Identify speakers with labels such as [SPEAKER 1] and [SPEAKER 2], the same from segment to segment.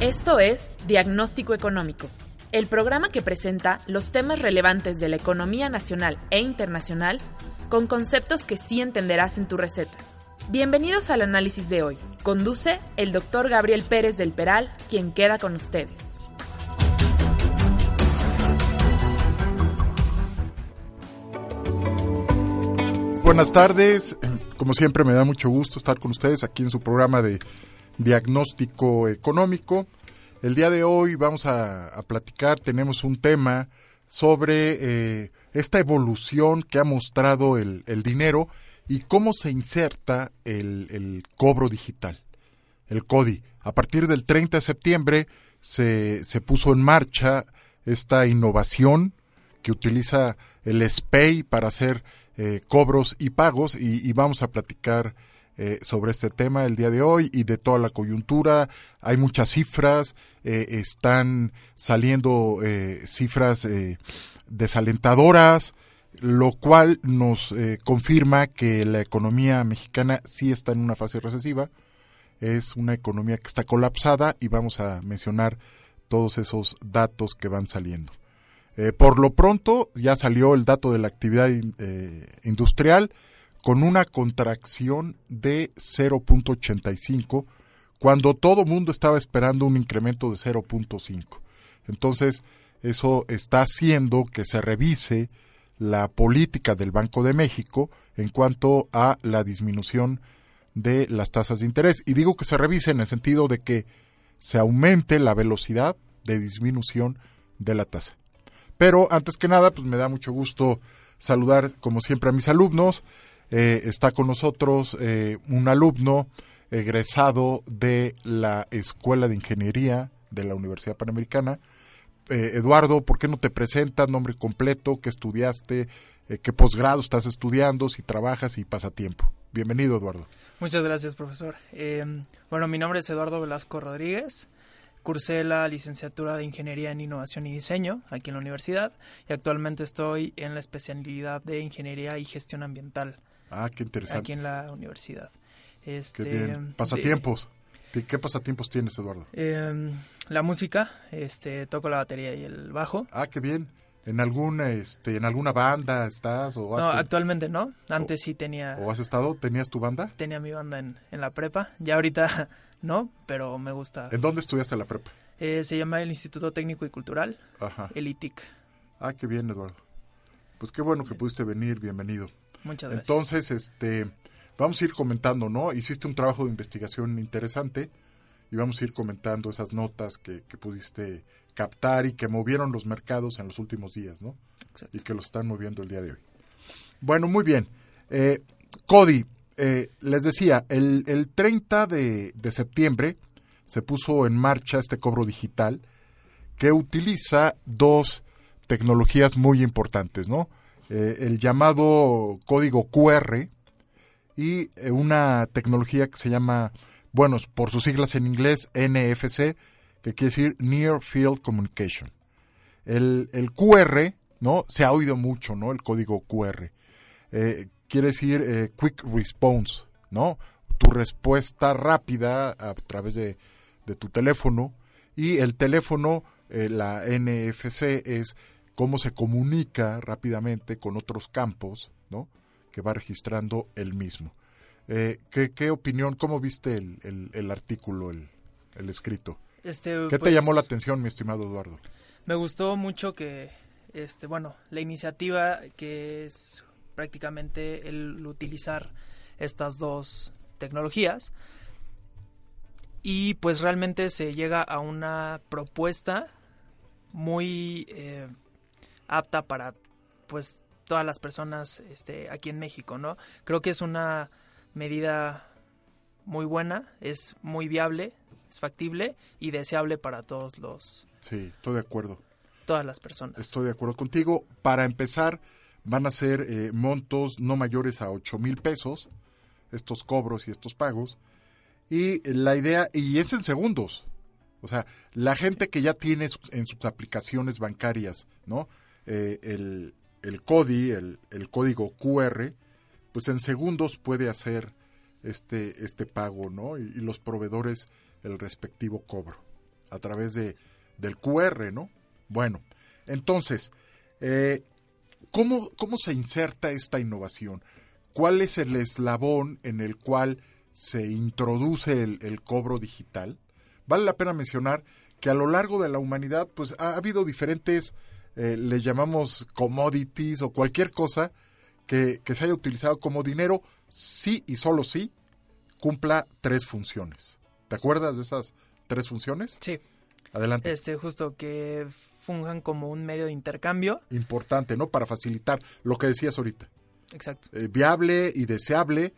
[SPEAKER 1] Esto es Diagnóstico Económico, el programa que presenta los temas relevantes de la economía nacional e internacional con conceptos que sí entenderás en tu receta. Bienvenidos al análisis de hoy. Conduce el doctor Gabriel Pérez del Peral, quien queda con ustedes.
[SPEAKER 2] Buenas tardes, como siempre me da mucho gusto estar con ustedes aquí en su programa de diagnóstico económico. El día de hoy vamos a, platicar, tenemos un tema sobre eh, esta evolución que ha mostrado el, dinero y cómo se inserta el, cobro digital, el CODI. A partir del 30 de septiembre se, se puso en marcha esta innovación que utiliza el SPAY para hacer eh, cobros y pagos y, vamos a platicar eh, sobre este tema el día de hoy y de toda la coyuntura. Hay muchas cifras, eh, están saliendo eh, cifras desalentadoras, lo cual nos confirma que la economía mexicana sí está en una fase recesiva. Es una economía que está colapsada y vamos a mencionar todos esos datos que van saliendo. por lo pronto ya salió el dato de la actividad industrial, con una contracción de 0.85 cuando todo mundo estaba esperando un incremento de 0.5. Entonces, eso está haciendo que se revise la política del Banco de México en cuanto a la disminución de las tasas de interés. Y digo que se revise en el sentido de que se aumente la velocidad de disminución de la tasa. Pero antes que nada, pues me da mucho gusto saludar como siempre a mis alumnos. Eh, está con nosotros eh, un alumno egresado de la Escuela de Ingeniería de la Universidad Panamericana. Eh, Eduardo, ¿por qué no te presentas? Nombre completo, qué estudiaste, qué posgrado estás estudiando, si trabajas y pasatiempo. Bienvenido, Eduardo.
[SPEAKER 3] Muchas gracias, profesor. bueno, mi nombre es Eduardo Velasco Rodríguez. Cursé la licenciatura de Ingeniería en Innovación y Diseño aquí en la universidad y actualmente estoy en la especialidad de Ingeniería y Gestión Ambiental
[SPEAKER 2] Ah, qué interesante.
[SPEAKER 3] Aquí en la universidad.
[SPEAKER 2] Este, qué bien. Pasatiempos. ¿Qué pasatiempos tienes, Eduardo?
[SPEAKER 3] Em, la música, este, toco la batería y el bajo.
[SPEAKER 2] Ah, qué bien. ¿En alguna, este, en alguna banda estás o
[SPEAKER 3] No, actualmente no. Antes sí tenía.
[SPEAKER 2] ¿O has estado? ¿Tenías tu banda?
[SPEAKER 3] Tenía mi banda en, en la prepa. Ya ahorita no, pero me gusta.
[SPEAKER 2] ¿En dónde estudiaste la prepa?
[SPEAKER 3] Eh, se llama el Instituto Técnico y Cultural. Ajá. El ITIC.
[SPEAKER 2] Ah, qué bien, Eduardo. Pues qué bueno que pudiste venir. Bienvenido.
[SPEAKER 3] Muchas gracias.
[SPEAKER 2] Entonces, este, vamos a ir comentando, ¿no? Hiciste un trabajo de investigación interesante y vamos a ir comentando esas notas que, pudiste captar y que movieron los mercados en los últimos días, ¿no? Exacto. Y que los están moviendo el día de hoy. Bueno, muy bien. Eh, Cody, eh, les decía, el, el 30 de, de, septiembre se puso en marcha este cobro digital que utiliza dos tecnologías muy importantes, ¿no? Eh, el llamado código QR y eh, una tecnología que se llama, bueno, por sus siglas en inglés, NFC, que quiere decir Near Field Communication. El, el QR, ¿no? Se ha oído mucho, ¿no? El código QR. Eh, quiere decir Quick Response, ¿no? Tu respuesta rápida a través de, de tu teléfono. Y el teléfono, la NFC, es cómo se comunica rápidamente con otros campos, ¿no? Que va registrando el mismo. Eh, ¿qué, opinión, cómo viste el, artículo, el, escrito? Este, ¿Qué te pues, llamó la atención, mi estimado Eduardo?
[SPEAKER 3] Me gustó mucho que, este, bueno, la iniciativa que es prácticamente el utilizar estas dos tecnologías y pues realmente se llega a una propuesta muy eh, apta para pues todas las personas este, aquí en México, ¿no? Creo que es una medida muy buena, es muy viable, es factible y deseable para todos los
[SPEAKER 2] Sí, estoy de acuerdo.
[SPEAKER 3] todas las personas.
[SPEAKER 2] Estoy de acuerdo contigo. Para empezar, van a ser eh, montos no mayores a 8 mil pesos, estos cobros y estos pagos. Y la idea, y es en segundos. O sea, la gente que ya tiene en sus aplicaciones bancarias, ¿no? Eh, el, el CODI, el, el código QR, pues en segundos puede hacer este, este pago, ¿no? Y, los proveedores el respectivo cobro a través de, del QR, ¿no? Bueno, entonces, eh, ¿cómo, ¿cómo se inserta esta innovación? ¿Cuál es el eslabón en el cual se introduce el, el cobro digital? Vale la pena mencionar que a lo largo de la humanidad, pues ha habido diferentes, eh, le llamamos commodities o cualquier cosa que, que se haya utilizado como dinero, sí y solo sí cumpla tres funciones. ¿Te acuerdas de esas tres funciones?
[SPEAKER 3] Sí,
[SPEAKER 2] Adelante.
[SPEAKER 3] este justo que funjan como un medio de intercambio.
[SPEAKER 2] Importante, ¿no? Para facilitar lo que decías ahorita.
[SPEAKER 3] Exacto.
[SPEAKER 2] Eh, viable y deseable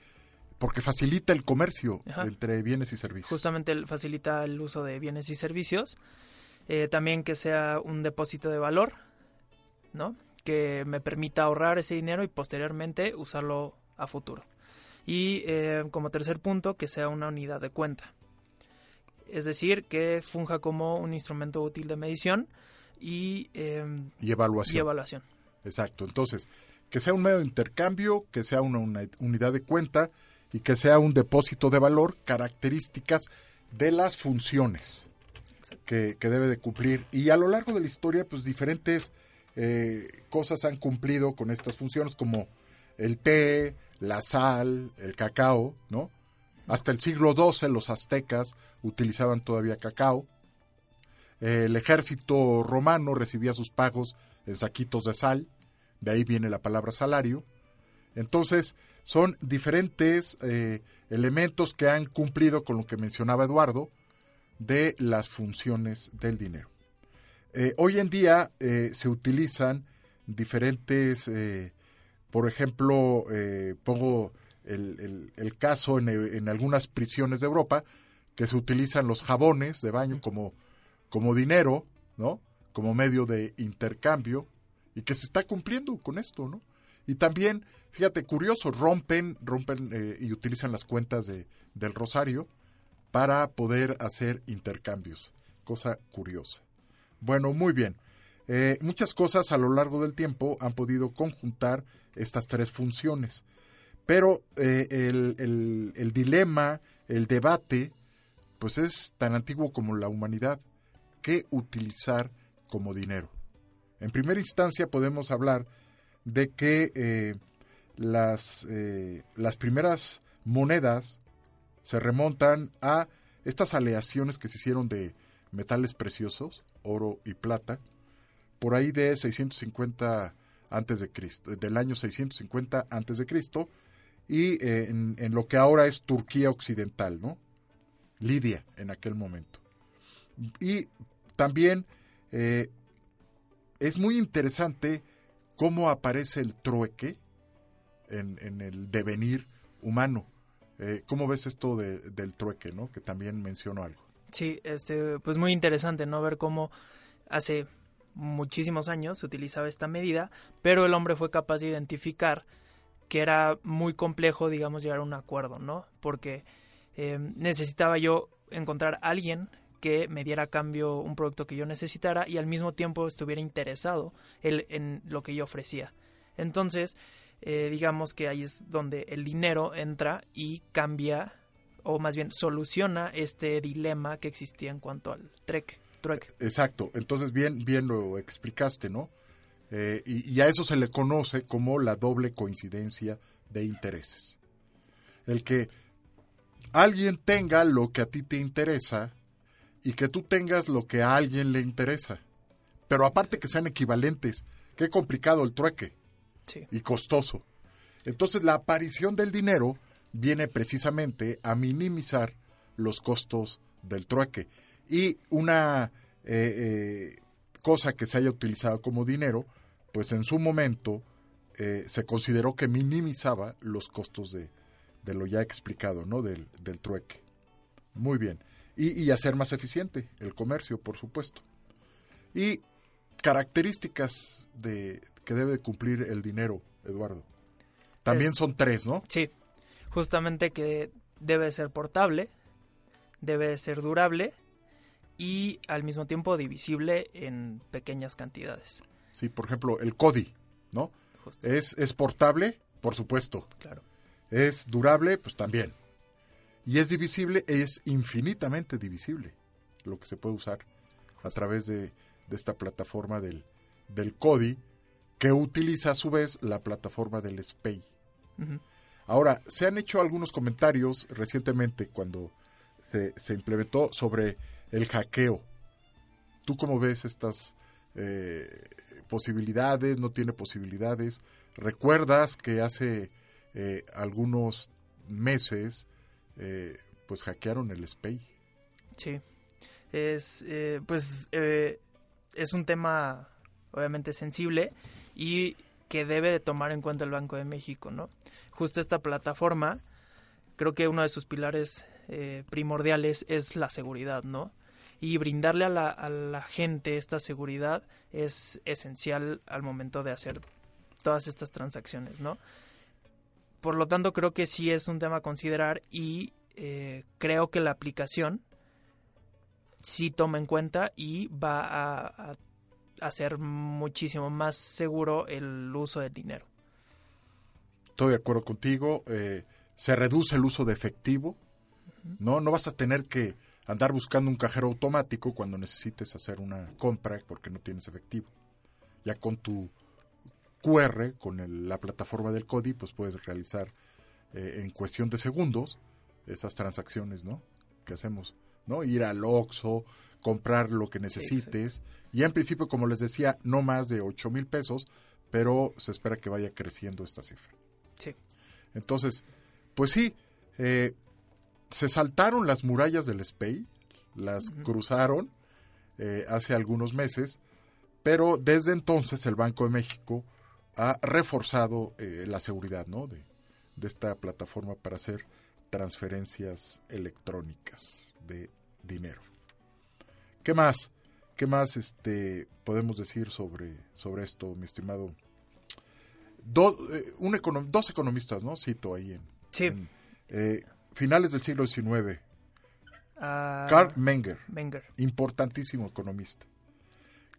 [SPEAKER 2] porque facilita el comercio
[SPEAKER 3] Ajá.
[SPEAKER 2] entre bienes y servicios.
[SPEAKER 3] Justamente facilita el uso de bienes y servicios. Eh, también que sea un depósito de valor, ¿no? Que me permita ahorrar ese dinero y posteriormente usarlo a futuro. Y eh, como tercer punto, que sea una unidad de cuenta. Es decir, que funja como un instrumento útil de medición y, eh,
[SPEAKER 2] y evaluación.
[SPEAKER 3] y evaluación.
[SPEAKER 2] Exacto. Entonces, que sea un medio de intercambio, que sea una, una unidad de cuenta y que sea un depósito de valor, características de las funciones que, que debe de cumplir. Y a lo largo de la historia, pues diferentes eh, cosas han cumplido con estas funciones, como el té, la sal, el cacao, ¿no? Hasta el siglo XII los aztecas utilizaban todavía cacao. El ejército romano recibía sus pagos en saquitos de sal, de ahí viene la palabra salario. Entonces, son diferentes eh, elementos que han cumplido con lo que mencionaba Eduardo de las funciones del dinero. Eh, hoy en día eh, se utilizan diferentes, eh, por ejemplo, eh, pongo el, el- el caso en, en algunas prisiones de Europa, que se utilizan los jabones de baño como, como dinero, ¿no? Como medio de intercambio y que se está cumpliendo con esto, ¿no? Y también, fíjate, curioso, rompen, rompen eh, y utilizan las cuentas de, del Rosario para poder hacer intercambios. Cosa curiosa. Bueno, muy bien. Eh, muchas cosas a lo largo del tiempo han podido conjuntar estas tres funciones. Pero eh, el, dilema, el debate, pues es tan antiguo como la humanidad. ¿Qué utilizar como dinero? En primera instancia podemos hablar de que eh, las, las primeras monedas se remontan a estas aleaciones que se hicieron de metales preciosos, oro y plata, por ahí de 650 antes de Cristo, del año 650 antes de Cristo, y eh, en, lo que ahora es Turquía occidental, ¿no? Lidia en aquel momento. Y también eh, es muy interesante cómo aparece el trueque en, el devenir humano. Eh, ¿Cómo ves esto de- del trueque, no? Que también menciono algo.
[SPEAKER 3] Sí, este, pues muy interesante, ¿no? Ver cómo hace muchísimos años se utilizaba esta medida, pero el hombre fue capaz de identificar que era muy complejo, digamos, llegar a un acuerdo, ¿no? Porque eh, necesitaba yo encontrar a alguien que me diera a cambio un producto que yo necesitara y al mismo tiempo estuviera interesado él en lo que yo ofrecía. Entonces, eh, digamos que ahí es donde el dinero entra y cambia, o más bien soluciona este dilema que existía en cuanto al trueque. trueque.
[SPEAKER 2] Exacto, entonces bien, bien lo explicaste, ¿no? Eh, y, y a eso se le conoce como la doble coincidencia de intereses. El que alguien tenga lo que a ti te interesa y que tú tengas lo que a alguien le interesa. Pero aparte que sean equivalentes, qué complicado el trueque
[SPEAKER 3] Sí.
[SPEAKER 2] y costoso. Entonces la aparición del dinero viene precisamente a minimizar los costos del trueque. Y una eh, eh, cosa que se haya utilizado como dinero, pues en su momento eh, se consideró que minimizaba los costos de, de lo ya explicado, ¿no? Del, del trueque. Muy bien. y, y hacer más eficiente el comercio, por supuesto. Y características de que debe cumplir el dinero, Eduardo. También
[SPEAKER 3] Es-
[SPEAKER 2] son tres, ¿no?
[SPEAKER 3] Sí, justamente que debe ser portable, debe ser durable y al mismo tiempo divisible en pequeñas cantidades.
[SPEAKER 2] Sí, por ejemplo, el CODI, ¿no?
[SPEAKER 3] Justo,
[SPEAKER 2] Es, es portable, por supuesto.
[SPEAKER 3] claro.
[SPEAKER 2] Es durable, pues también. Y es divisible, es infinitamente divisible lo que se puede usar a través de, de esta plataforma del, del CODI, que utiliza a su vez la plataforma del SPEI. Ahora, se han hecho algunos comentarios recientemente cuando se, implementó sobre el hackeo. ¿Tú cómo ves estas eh, posibilidades? ¿No tiene posibilidades? ¿Recuerdas que hace eh, algunos meses eh, pues hackearon el SPEI?
[SPEAKER 3] Sí, es eh, pues eh, es un tema obviamente sensible y que debe de tomar en cuenta el Banco de México, ¿no? Justo esta plataforma, creo que uno de sus pilares eh, primordiales es la seguridad, ¿no? Y brindarle a la, gente esta seguridad es esencial al momento de hacer todas estas transacciones, ¿no? Por lo tanto, creo que sí es un tema a considerar y eh, creo que la aplicación sí toma en cuenta y va a hacer muchísimo más seguro el uso del dinero.
[SPEAKER 2] Estoy de acuerdo contigo. eh, se reduce el uso de efectivo. No, no vas a tener que andar buscando un cajero automático cuando necesites hacer una compra porque no tienes efectivo. Ya con tu QR, con el- la plataforma del CODI, pues puedes realizar eh, en cuestión de segundos esas transacciones, ¿no? Que hacemos, ¿no? Ir al Oxxo, comprar lo que necesites. y en principio, como les decía, no más de 8 mil pesos, pero se espera que vaya creciendo esta cifra.
[SPEAKER 3] Sí.
[SPEAKER 2] Entonces, pues sí, eh, se saltaron las murallas del SPEI, las cruzaron eh, hace algunos meses, pero desde entonces el Banco de México ha reforzado eh, la seguridad ¿no? de, de esta plataforma para hacer transferencias electrónicas de dinero. ¿Qué más? ¿Qué más este, podemos decir sobre, sobre esto, mi estimado? Do- eh, un econom- dos economistas, ¿no? Cito ahí en,
[SPEAKER 3] Sí.
[SPEAKER 2] en, eh, finales del siglo XIX.
[SPEAKER 3] Ah,
[SPEAKER 2] Karl Menger,
[SPEAKER 3] Menger.
[SPEAKER 2] importantísimo economista.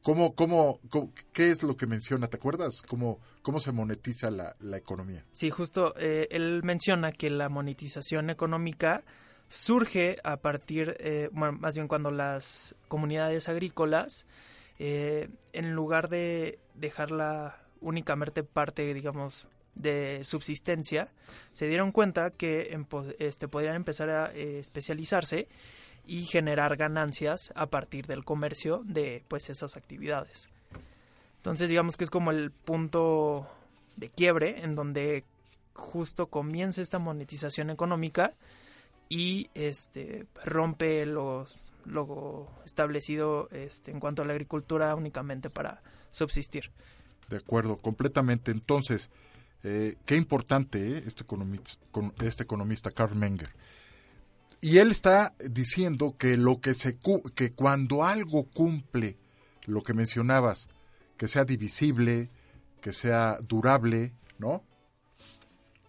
[SPEAKER 2] ¿Cómo, cómo, cómo- ¿Qué es lo que menciona? ¿Te acuerdas? ¿Cómo, cómo se monetiza la, la economía?
[SPEAKER 3] Sí, justo eh, él menciona que la monetización económica surge a partir, eh, bueno, más bien cuando las comunidades agrícolas, eh, en lugar de dejarla únicamente parte, digamos, de subsistencia, se dieron cuenta que este, podrían empezar a eh, especializarse y generar ganancias a partir del comercio de pues esas actividades. Entonces digamos que es como el punto de quiebre en donde justo comienza esta monetización económica y este rompe los lo establecido este, en cuanto a la agricultura únicamente para subsistir.
[SPEAKER 2] De acuerdo, completamente. Entonces, eh, qué importante eh, este, economista, con- este economista Karl Menger. Y él está diciendo que lo que se que cuando algo cumple lo que mencionabas, que sea divisible, que sea durable, ¿no?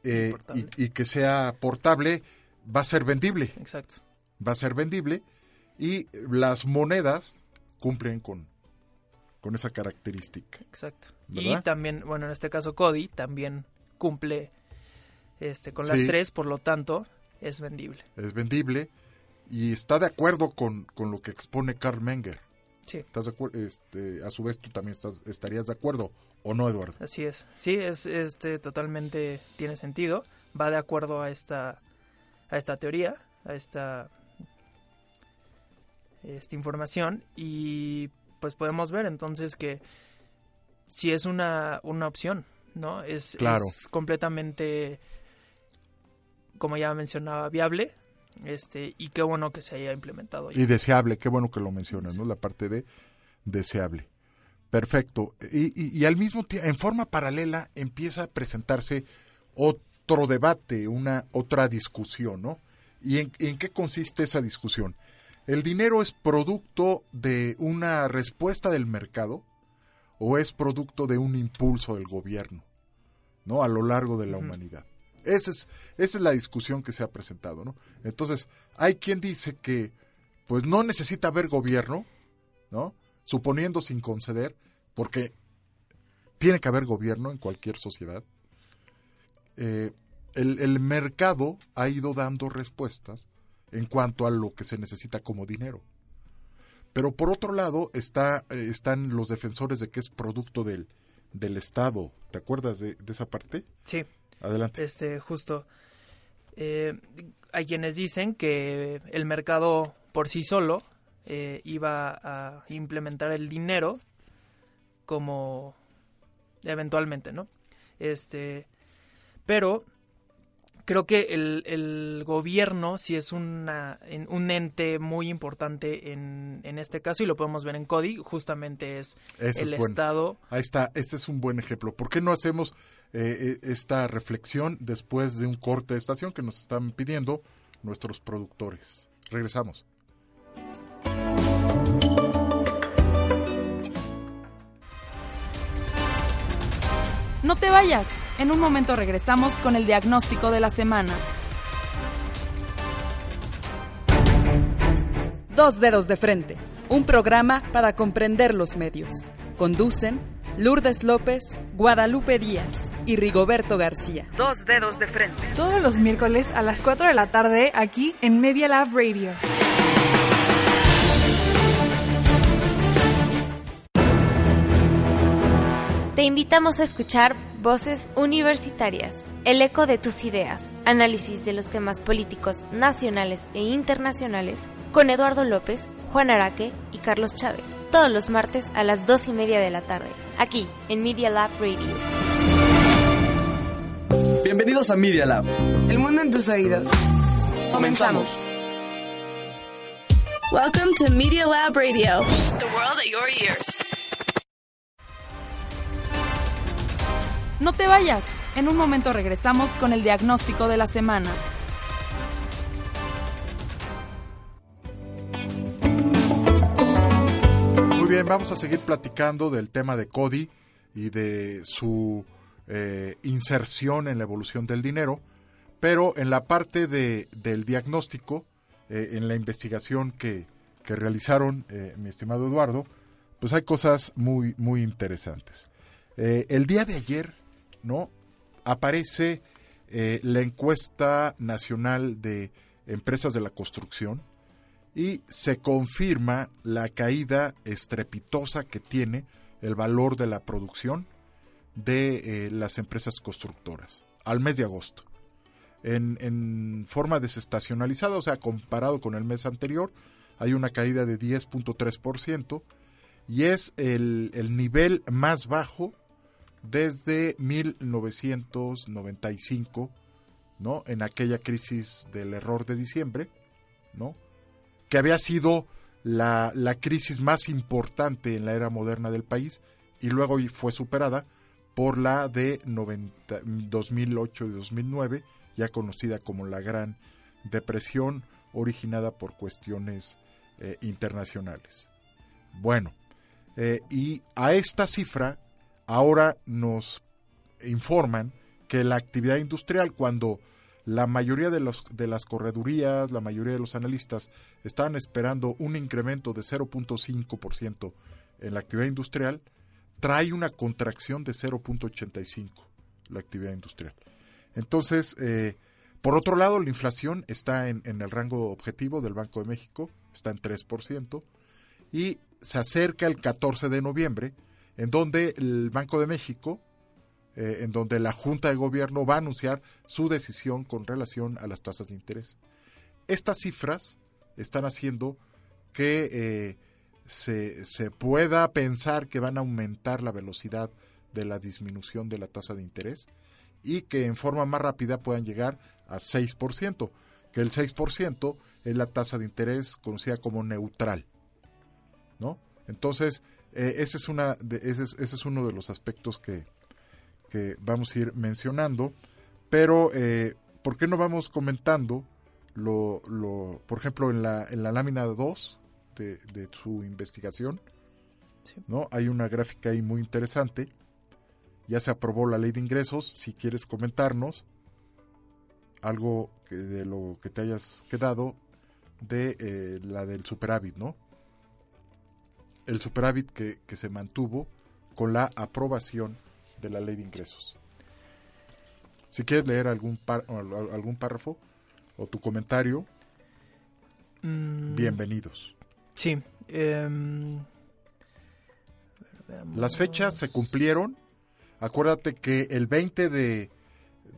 [SPEAKER 2] Eh, y, y que sea portable, va a ser vendible,
[SPEAKER 3] Exacto.
[SPEAKER 2] va a ser vendible y las monedas cumplen con, con esa característica.
[SPEAKER 3] Exacto.
[SPEAKER 2] ¿Verdad?
[SPEAKER 3] Y también, bueno, en este caso Cody también cumple este con las
[SPEAKER 2] Sí.
[SPEAKER 3] tres, por lo tanto es vendible.
[SPEAKER 2] es vendible y está de acuerdo con, con lo que expone Karl Menger.
[SPEAKER 3] Sí.
[SPEAKER 2] ¿Estás de acuerdo? Este, a su vez, tú también estás, estarías de acuerdo, ¿o no, Eduardo?
[SPEAKER 3] Así es. Sí, es este totalmente tiene sentido. Va de acuerdo a esta a esta teoría, a esta esta información y pues podemos ver entonces que si es una una opción, ¿no? Es,
[SPEAKER 2] Claro.
[SPEAKER 3] es completamente como ya mencionaba viable, este y qué bueno que se haya implementado ya.
[SPEAKER 2] Y deseable, qué bueno que lo mencionas, ¿no? La parte de deseable. Perfecto. Y, y- y al mismo tiempo, en forma paralela, empieza a presentarse otro debate, una otra discusión, ¿no? ¿Y en, en qué consiste esa discusión? ¿El dinero es producto de una respuesta del mercado o es producto de un impulso del gobierno, ¿no? A lo largo de la humanidad. Esa es, esa es la discusión que se ha presentado, ¿no? Entonces, hay quien dice que, pues no necesita haber gobierno, ¿no? Suponiendo sin conceder, porque tiene que haber gobierno en cualquier sociedad. Eh, el, el mercado ha ido dando respuestas en cuanto a lo que se necesita como dinero. Pero por otro lado está, eh, están los defensores de que es producto del, del Estado. ¿Te acuerdas de, de esa parte?
[SPEAKER 3] Sí.
[SPEAKER 2] Adelante.
[SPEAKER 3] Este, justo. Eh, hay quienes dicen que el mercado por sí solo eh, iba a implementar el dinero como eventualmente, ¿no? Este, pero creo que el, el gobierno sí es una, en- un ente muy importante en, en este caso y lo podemos ver en CODI, justamente es
[SPEAKER 2] Ese
[SPEAKER 3] el
[SPEAKER 2] es bueno.
[SPEAKER 3] Estado.
[SPEAKER 2] Ahí está, este es un buen ejemplo. ¿Por qué no hacemos eh, eh, esta reflexión después de un corte de estación que nos están pidiendo nuestros productores? Regresamos.
[SPEAKER 4] No te vayas. En un momento regresamos con el diagnóstico de la semana.
[SPEAKER 5] Dos dedos de frente, un programa para comprender los medios. Conducen Lourdes López, Guadalupe Díaz y Rigoberto García. Dos dedos de frente.
[SPEAKER 6] Todos los miércoles a las 4 de la tarde aquí en Media Lab Radio.
[SPEAKER 7] Te invitamos a escuchar Voces Universitarias, el eco de tus ideas, análisis de los temas políticos nacionales e internacionales con Eduardo López, Juan Araque y Carlos Chávez, todos los martes a las dos y media de la tarde, aquí en Media Lab Radio.
[SPEAKER 8] Bienvenidos a Media Lab.
[SPEAKER 9] El mundo en tus oídos.
[SPEAKER 8] Comenzamos.
[SPEAKER 10] Welcome to Media Lab Radio, the world at your ears.
[SPEAKER 4] No te vayas. En un momento regresamos con el diagnóstico de la semana.
[SPEAKER 2] Muy bien, vamos a seguir platicando del tema de Cody y de su eh, inserción en la evolución del dinero, pero en la parte de, del diagnóstico, eh, en la investigación que, realizaron eh, mi estimado Eduardo, pues hay cosas muy, muy interesantes. El día de ayer, ¿no? Aparece eh, la encuesta nacional de empresas de la construcción, y se confirma la caída estrepitosa que tiene el valor de la producción de eh, las empresas constructoras al mes de agosto. En, en forma desestacionalizada, o sea, comparado con el mes anterior, hay una caída de 10.3% y es el, el nivel más bajo desde 1995, ¿no? En aquella crisis del error de diciembre, ¿no? que había sido la, la, crisis más importante en la era moderna del país y luego fue superada por la de 90, 2008 y 2009, ya conocida como la Gran Depresión, originada por cuestiones eh, internacionales. Bueno, eh, y a esta cifra ahora nos informan que la actividad industrial, cuando la mayoría de, los, de las corredurías, la mayoría de los analistas estaban esperando un incremento de 0.5% en la actividad industrial, trae una contracción de 0.85% la actividad industrial. Entonces, eh, por otro lado, la inflación está en, en, el rango objetivo del Banco de México, está en 3%, y se acerca el 14 de noviembre, en donde el Banco de México eh, en donde la Junta de Gobierno va a anunciar su decisión con relación a las tasas de interés. Estas cifras están haciendo que eh, se, pueda pensar que van a aumentar la velocidad de la disminución de la tasa de interés y que en forma más rápida puedan llegar a 6%, que el 6% es la tasa de interés conocida como neutral. ¿no? Entonces, eh, ese, es una de, ese, es, ese es uno de los aspectos que, que vamos a ir mencionando, pero eh, ¿por qué no vamos comentando lo, lo, por ejemplo, en la, en la lámina 2 de, de su investigación, ¿no? Hay una gráfica ahí muy interesante. Ya se aprobó la ley de ingresos. Si quieres comentarnos algo que de lo que te hayas quedado de eh, la del superávit, ¿no? El superávit que, que se mantuvo con la aprobación de la ley de ingresos. Si quieres leer algún, par, algún párrafo o tu comentario,
[SPEAKER 3] Mm,
[SPEAKER 2] bienvenidos.
[SPEAKER 3] Sí. em,
[SPEAKER 2] Las fechas se cumplieron. Acuérdate que el 20 de,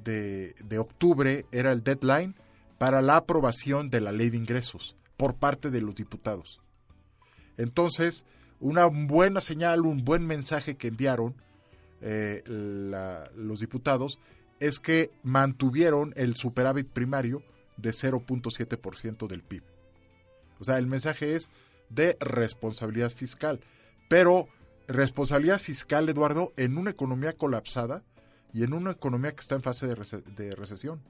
[SPEAKER 2] de, de octubre era el deadline para la aprobación de la ley de ingresos por parte de los diputados. Entonces, una buena señal, un buen mensaje que enviaron eh, la- los diputados es que mantuvieron el superávit primario de 0.7% del PIB. O sea, el mensaje es de responsabilidad fiscal. Pero responsabilidad fiscal, Eduardo, en una economía colapsada y en una economía que está en fase de, rece- de recesión,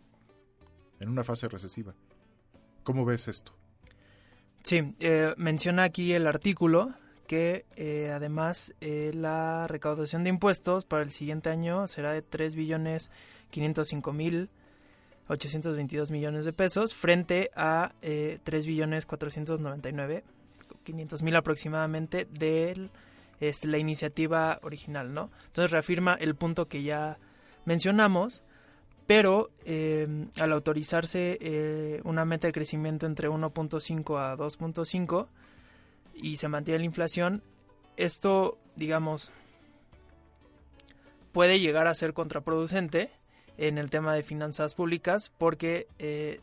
[SPEAKER 2] en una fase recesiva. ¿Cómo ves esto?
[SPEAKER 3] Sí, eh, menciona aquí el artículo que eh, además eh, la recaudación de impuestos para el siguiente año será de 3 billones 505 mil 822 millones de pesos frente a eh, 3 billones 499 500 mil aproximadamente de la iniciativa original, ¿no? Entonces reafirma el punto que ya mencionamos, pero eh, al autorizarse eh, una meta de crecimiento entre 1.5 a 2.5 y se mantiene la inflación, esto, digamos, puede llegar a ser contraproducente en el tema de finanzas públicas porque, eh,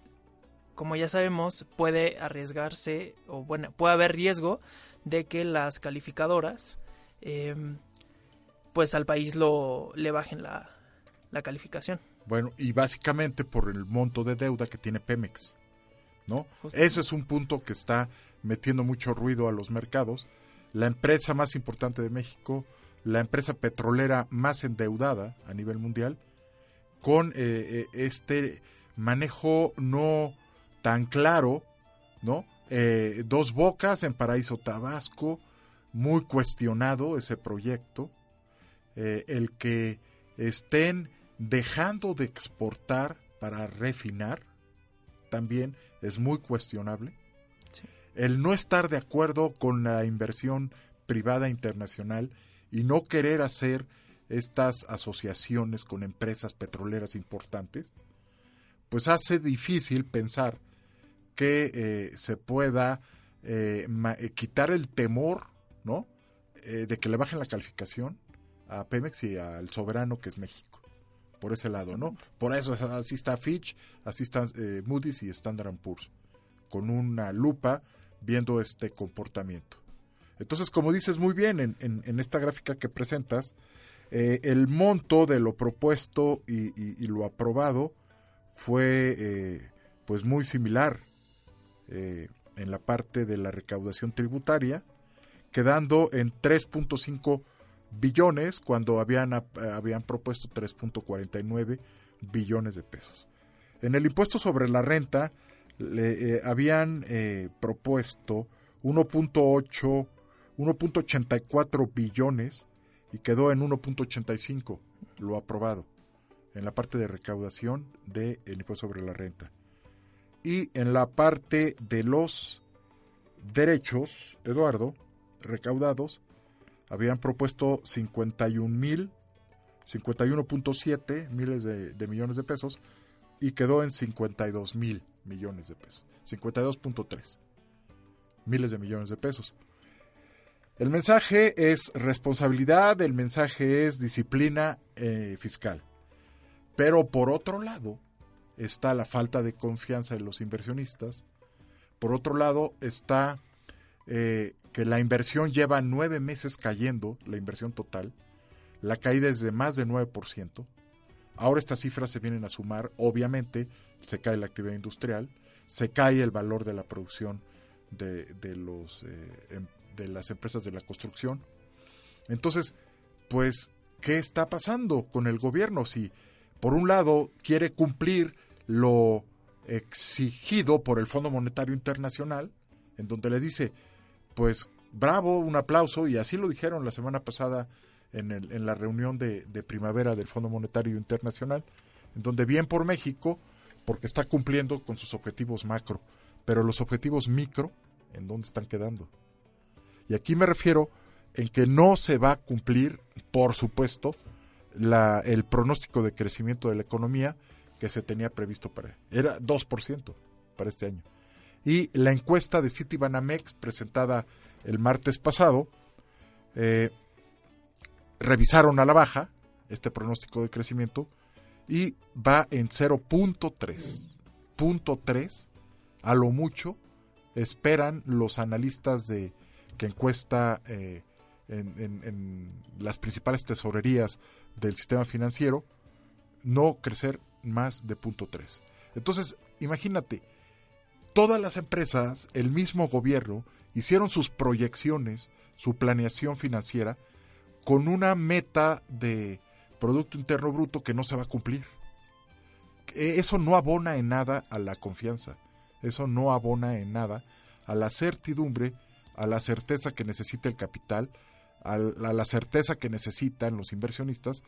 [SPEAKER 3] como ya sabemos, puede arriesgarse o bueno, puede haber riesgo de que las calificadoras eh, pues al país lo le bajen la, la calificación.
[SPEAKER 2] Bueno, y básicamente por el monto de deuda que tiene Pemex, ¿no?
[SPEAKER 3] Justo.
[SPEAKER 2] Eso es un punto que está metiendo mucho ruido a los mercados. La empresa más importante de México, la empresa petrolera más endeudada a nivel mundial, con eh, eh, este manejo no tan claro, ¿no? Eh, dos bocas en Paraíso Tabasco, muy cuestionado ese proyecto, eh, el que estén dejando de exportar para refinar también es muy cuestionable. El no estar de acuerdo con la inversión privada internacional y no querer hacer estas asociaciones con empresas petroleras importantes, pues hace difícil pensar que eh, se pueda eh, eh, quitar el temor, ¿no? Eh, de que le bajen la calificación a Pemex y al soberano que es México. Por ese lado, ¿no? Por eso es- así está Fitch, así están eh, Moody's y Standard Poor's, con una lupa viendo este comportamiento. Entonces, como dices muy bien en, esta gráfica que presentas, eh, el monto de lo propuesto y, lo aprobado fue eh, pues muy similar en la parte de la recaudación tributaria, quedando en 3.5 billones cuando habían, habían propuesto 3.49 billones de pesos. En el impuesto sobre la renta le, eh, habían eh, propuesto 1.8 1.84 billones y quedó en 1.85 lo aprobado en la parte de recaudación del impuesto sobre la renta. Y en la parte de los derechos, Eduardo, recaudados, habían propuesto 51 mil, 51.7 miles de, millones de pesos y quedó en 52 mil millones de pesos. 52.3 miles de millones de pesos. El mensaje es responsabilidad, el mensaje es disciplina eh, fiscal. Pero por otro lado está la falta de confianza de los inversionistas. Por otro lado está eh, que la inversión lleva nueve meses cayendo, la inversión total. La caída es de más de 9%. Ahora estas cifras se vienen a sumar, obviamente se cae la actividad industrial, se cae el valor de la producción de, de los, eh, em- de las empresas de la construcción. Entonces, pues, ¿qué está pasando con el gobierno? Si por un lado quiere cumplir lo exigido por el Fondo Monetario Internacional, en donde le dice, pues bravo, un aplauso, y así lo dijeron la semana pasada en, el, en la reunión de, primavera del Fondo Monetario Internacional, en donde bien por México, porque está cumpliendo con sus objetivos macro, pero los objetivos micro, ¿en dónde están quedando? Y aquí me refiero en que no se va a cumplir, por supuesto, la, el pronóstico de crecimiento de la economía que se tenía previsto para... Era 2% para este año. Y la encuesta de Citibanamex presentada el martes pasado, eh, revisaron a la baja este pronóstico de crecimiento y va en 0.3. Punto 3, a lo mucho, esperan los analistas de que encuesta eh, en, en, las principales tesorerías del sistema financiero, no crecer más de punto 3. Entonces, imagínate, todas las empresas, el mismo gobierno, hicieron sus proyecciones, su planeación financiera, con una meta de Producto Interno Bruto que no se va a cumplir. E, eso no abona en nada a la confianza, eso no abona en nada a la certidumbre, a la certeza que necesita el capital, a la certeza que necesitan los inversionistas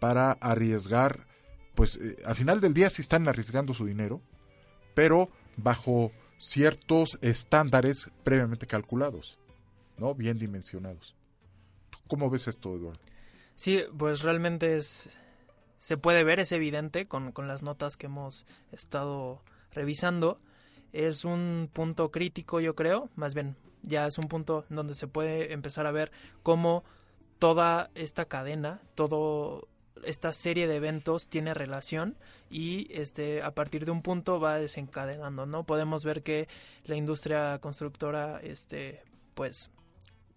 [SPEAKER 2] para arriesgar, pues eh, al final del día sí están arriesgando su dinero, pero bajo ciertos estándares previamente calculados, ¿no? Bien dimensionados. ¿Cómo ves esto, Eduardo?
[SPEAKER 3] Sí, pues realmente es se puede ver, es evidente con, con las notas que hemos estado revisando. Es un punto crítico, yo creo, más bien ya es un punto donde se puede empezar a ver cómo toda esta cadena, todo esta serie de eventos tiene relación y este a partir de un punto va desencadenando, ¿no? Podemos ver que la industria constructora este pues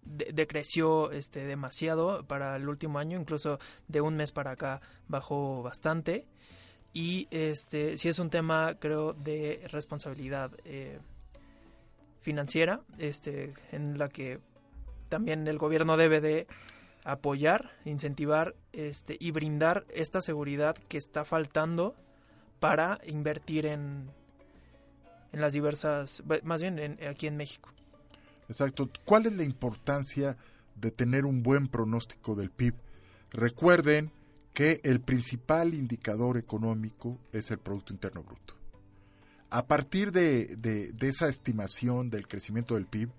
[SPEAKER 3] decreció este demasiado para el último año, incluso de un mes para acá bajó bastante y este sí es un tema creo de responsabilidad eh, financiera este en la que también el gobierno debe de apoyar, incentivar este y brindar esta seguridad que está faltando para invertir en en las diversas más bien en, aquí en México.
[SPEAKER 2] Exacto. ¿Cuál es la importancia de tener un buen pronóstico del PIB? Recuerden que el principal indicador económico es el Producto Interno Bruto. A partir de, de, esa estimación del crecimiento del PIB,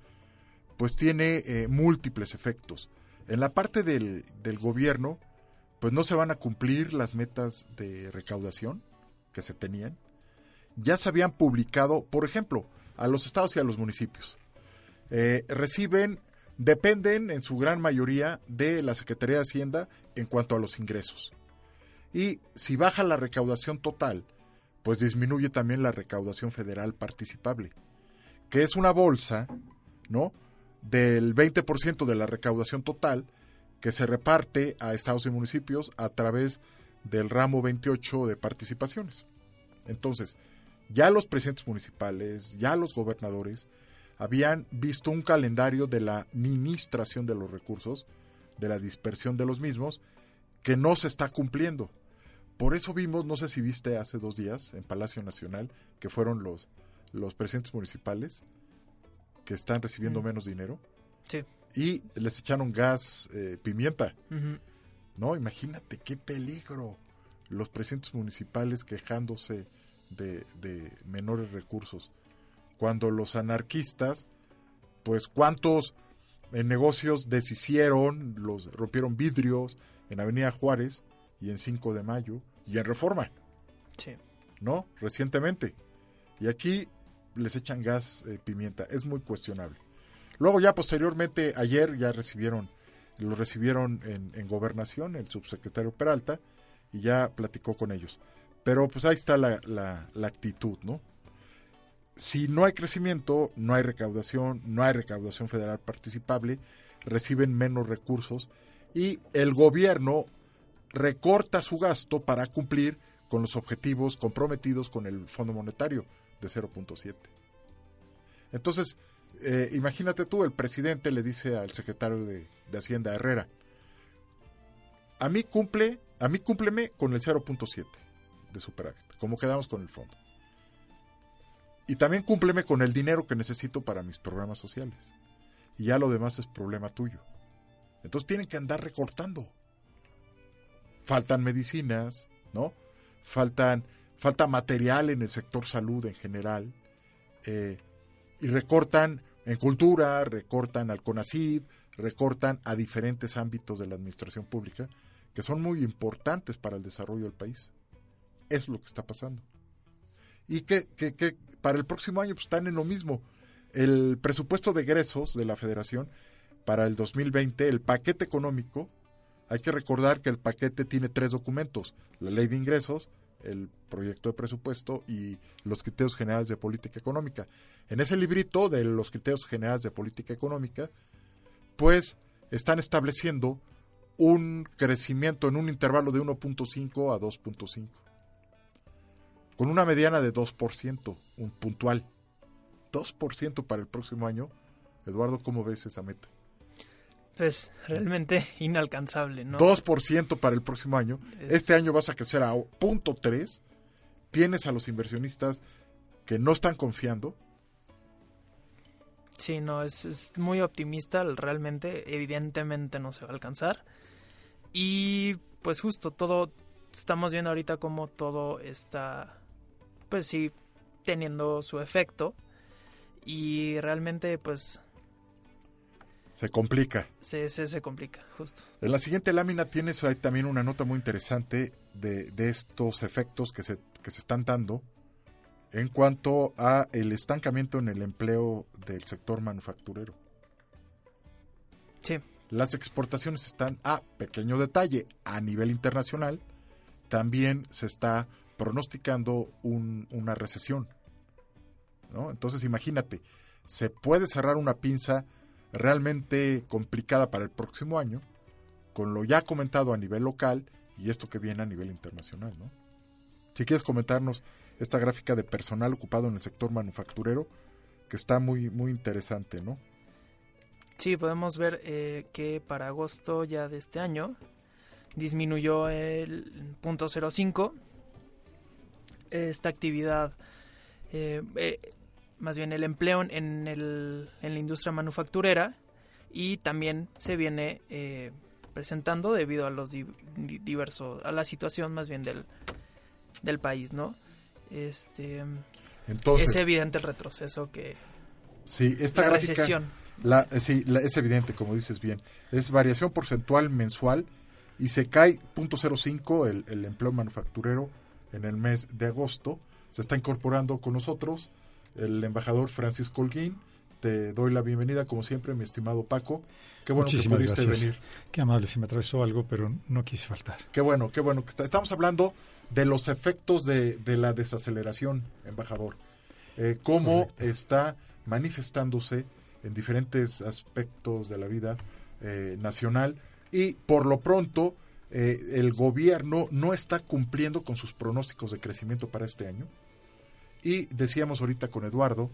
[SPEAKER 2] pues tiene eh, múltiples efectos. En la parte del, del gobierno, pues no se van a cumplir las metas de recaudación que se tenían. Ya se habían publicado, por ejemplo, a los estados y a los municipios. Eh, reciben, dependen en su gran mayoría de la Secretaría de Hacienda en cuanto a los ingresos. Y si baja la recaudación total, pues disminuye también la recaudación federal participable, que es una bolsa, ¿no? Del 20% de la recaudación total que se reparte a estados y municipios a través del ramo 28 de participaciones. Entonces, ya los presidentes municipales, ya los gobernadores, habían visto un calendario de la administración de los recursos, de la dispersión de los mismos, que no se está cumpliendo. Por eso vimos, no sé si viste hace dos días en Palacio Nacional, que fueron los, los presidentes municipales que están recibiendo menos dinero.
[SPEAKER 3] Sí.
[SPEAKER 2] Y les echaron gas, eh, pimienta. No, imagínate qué peligro. Los presidentes municipales quejándose de, de menores recursos cuando los anarquistas, pues cuántos eh, negocios deshicieron, los rompieron vidrios en Avenida Juárez y en 5 de Mayo y en Reforma.
[SPEAKER 3] Sí.
[SPEAKER 2] ¿No? Recientemente. Y aquí les echan gas eh, pimienta. Es muy cuestionable. Luego ya posteriormente, ayer ya recibieron, lo recibieron en, en gobernación el subsecretario Peralta y ya platicó con ellos. Pero pues ahí está la, la, la actitud, ¿no? si no hay crecimiento, no hay recaudación, no hay recaudación federal participable, reciben menos recursos y el gobierno recorta su gasto para cumplir con los objetivos comprometidos con el Fondo Monetario de 0.7. Entonces, eh, imagínate tú, el presidente le dice al secretario de, de Hacienda Herrera, a mí cumple, a mí cúmpleme con el 0.7 de superávit, como quedamos con el fondo. Y también cúmpleme con el dinero que necesito para mis programas sociales. Y ya lo demás es problema tuyo. Entonces tienen que andar recortando. Faltan medicinas, ¿no? Faltan, falta material en el sector salud en general. Eh, y recortan en cultura, recortan al CONACID, recortan a diferentes ámbitos de la administración pública que son muy importantes para el desarrollo del país. Es lo que está pasando. Y que, que, que para el próximo año pues, están en lo mismo. El presupuesto de egresos de la federación para el 2020, el paquete económico, hay que recordar que el paquete tiene tres documentos, la ley de ingresos, el proyecto de presupuesto y los criterios generales de política económica. En ese librito de los criterios generales de política económica, pues están estableciendo un crecimiento en un intervalo de 1.5 a 2.5, con una mediana de 2%, un puntual. 2% para el próximo año. Eduardo, ¿cómo ves esa meta?
[SPEAKER 3] Pues realmente inalcanzable, ¿no?
[SPEAKER 2] 2% para el próximo año. Este año vas a crecer a 0.3. Tienes a los inversionistas que no están confiando.
[SPEAKER 3] Sí, no, es, es muy optimista realmente. Evidentemente no se va a alcanzar. Y pues justo todo, estamos viendo ahorita como todo está, pues sí, teniendo su efecto. Y realmente pues
[SPEAKER 2] se complica.
[SPEAKER 3] Se, se, se, complica, justo.
[SPEAKER 2] En la siguiente lámina tienes ahí también una nota muy interesante de, de, estos efectos que se, que se están dando en cuanto a el estancamiento en el empleo del sector manufacturero.
[SPEAKER 3] Sí.
[SPEAKER 2] Las exportaciones están a pequeño detalle a nivel internacional. También se está pronosticando un, una recesión. ¿no? Entonces imagínate, se puede cerrar una pinza realmente complicada para el próximo año, con lo ya comentado a nivel local y esto que viene a nivel internacional, ¿no? Si quieres comentarnos esta gráfica de personal ocupado en el sector manufacturero, que está muy, muy interesante, ¿no?
[SPEAKER 3] Sí, podemos ver eh, que para agosto ya de este año disminuyó el punto 0.5 esta actividad eh, eh, más bien el empleo en, el, en la industria manufacturera y también se viene eh, presentando debido a los diversos a la situación más bien del, del país no este
[SPEAKER 2] Entonces,
[SPEAKER 3] es evidente el retroceso que
[SPEAKER 2] sí esta
[SPEAKER 3] la
[SPEAKER 2] gráfica,
[SPEAKER 3] recesión.
[SPEAKER 2] la, sí la, es evidente como dices bien es variación porcentual mensual y se cae 0.05 el, el empleo manufacturero en el mes de agosto se está incorporando con nosotros el embajador Francisco Holguín. Te doy la bienvenida, como siempre, mi estimado Paco. Qué bueno
[SPEAKER 11] Muchísimas
[SPEAKER 2] que pudiste
[SPEAKER 11] gracias.
[SPEAKER 2] venir.
[SPEAKER 11] Qué amable, si me atravesó algo, pero no quise faltar.
[SPEAKER 2] Qué bueno, qué bueno. Estamos hablando de los efectos de, de la desaceleración, embajador. Eh, cómo está manifestándose en diferentes aspectos de la vida eh, nacional y por lo pronto eh, el gobierno no está cumpliendo con sus pronósticos de crecimiento para este año. Y decíamos ahorita con Eduardo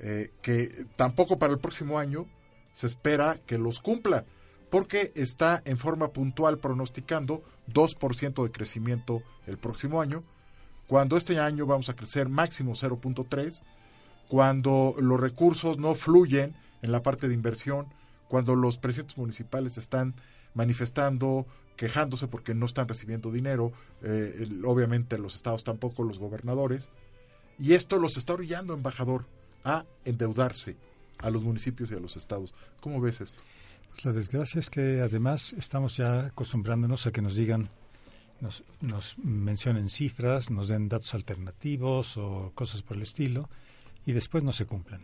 [SPEAKER 2] eh, que tampoco para el próximo año se espera que los cumpla, porque está en forma puntual pronosticando 2% de crecimiento el próximo año, cuando este año vamos a crecer máximo 0.3, cuando los recursos no fluyen en la parte de inversión, cuando los presidentes municipales están manifestando, quejándose porque no están recibiendo dinero, eh, obviamente los estados tampoco, los gobernadores, y esto los está orillando, embajador, a endeudarse a los municipios y a los estados. ¿Cómo ves esto?
[SPEAKER 11] Pues la desgracia es que además estamos ya acostumbrándonos a que nos digan, nos, nos mencionen cifras, nos den datos alternativos o cosas por el estilo, y después no se cumplan.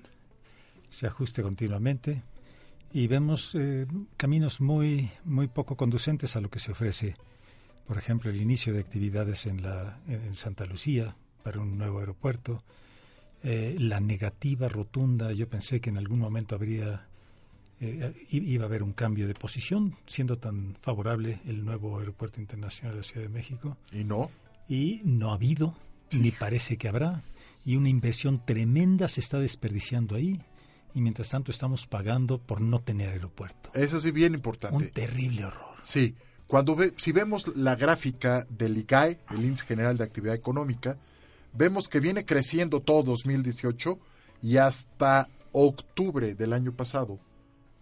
[SPEAKER 11] Se ajuste continuamente y vemos eh, caminos muy, muy poco conducentes a lo que se ofrece. Por ejemplo, el inicio de actividades en, la, en Santa Lucía para un nuevo aeropuerto, eh, la negativa rotunda, yo pensé que en algún momento habría eh, iba a haber un cambio de posición, siendo tan favorable el nuevo aeropuerto internacional de la Ciudad de México.
[SPEAKER 2] ¿Y no?
[SPEAKER 11] Y no ha habido, ni parece que habrá. Y una inversión tremenda se está desperdiciando ahí. Y mientras tanto estamos pagando por no tener aeropuerto.
[SPEAKER 2] Eso sí, bien importante.
[SPEAKER 11] Un terrible horror.
[SPEAKER 2] Sí, cuando ve, si vemos la gráfica del ICAE, el Índice General de Actividad Económica, vemos que viene creciendo todo 2018 y hasta octubre del año pasado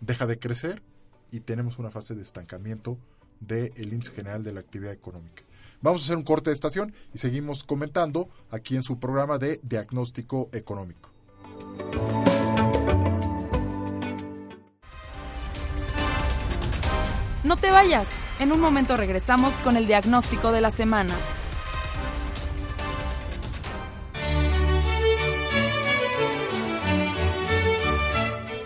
[SPEAKER 2] deja de crecer y tenemos una fase de estancamiento del índice general de la actividad económica. Vamos a hacer un corte de estación y seguimos comentando aquí en su programa de diagnóstico económico.
[SPEAKER 4] No te vayas. En un momento regresamos con el diagnóstico de la semana.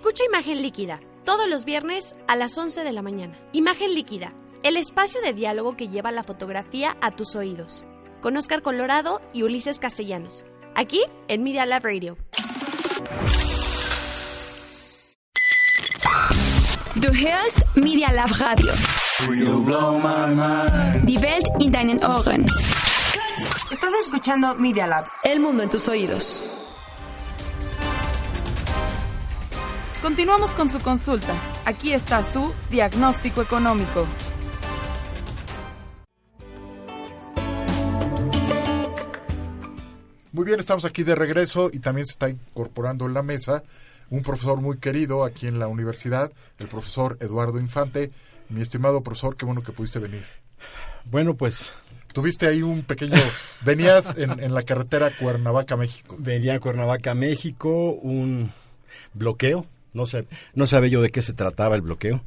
[SPEAKER 7] Escucha Imagen Líquida, todos los viernes a las 11 de la mañana. Imagen Líquida, el espacio de diálogo que lleva la fotografía a tus oídos. Con Oscar Colorado y Ulises Castellanos. Aquí en Media Lab Radio.
[SPEAKER 10] Du hörst Media Lab Radio. Die Welt in deinen Ohren.
[SPEAKER 9] Estás escuchando Media Lab.
[SPEAKER 12] El mundo en tus oídos.
[SPEAKER 4] Continuamos con su consulta. Aquí está su diagnóstico económico.
[SPEAKER 2] Muy bien, estamos aquí de regreso y también se está incorporando en la mesa un profesor muy querido aquí en la universidad, el profesor Eduardo Infante. Mi estimado profesor, qué bueno que pudiste venir.
[SPEAKER 13] Bueno, pues
[SPEAKER 2] Tuviste ahí un pequeño... Venías en, en la carretera Cuernavaca, México.
[SPEAKER 13] venía a Cuernavaca, México, un bloqueo. No, sé, no sabía yo de qué se trataba el bloqueo.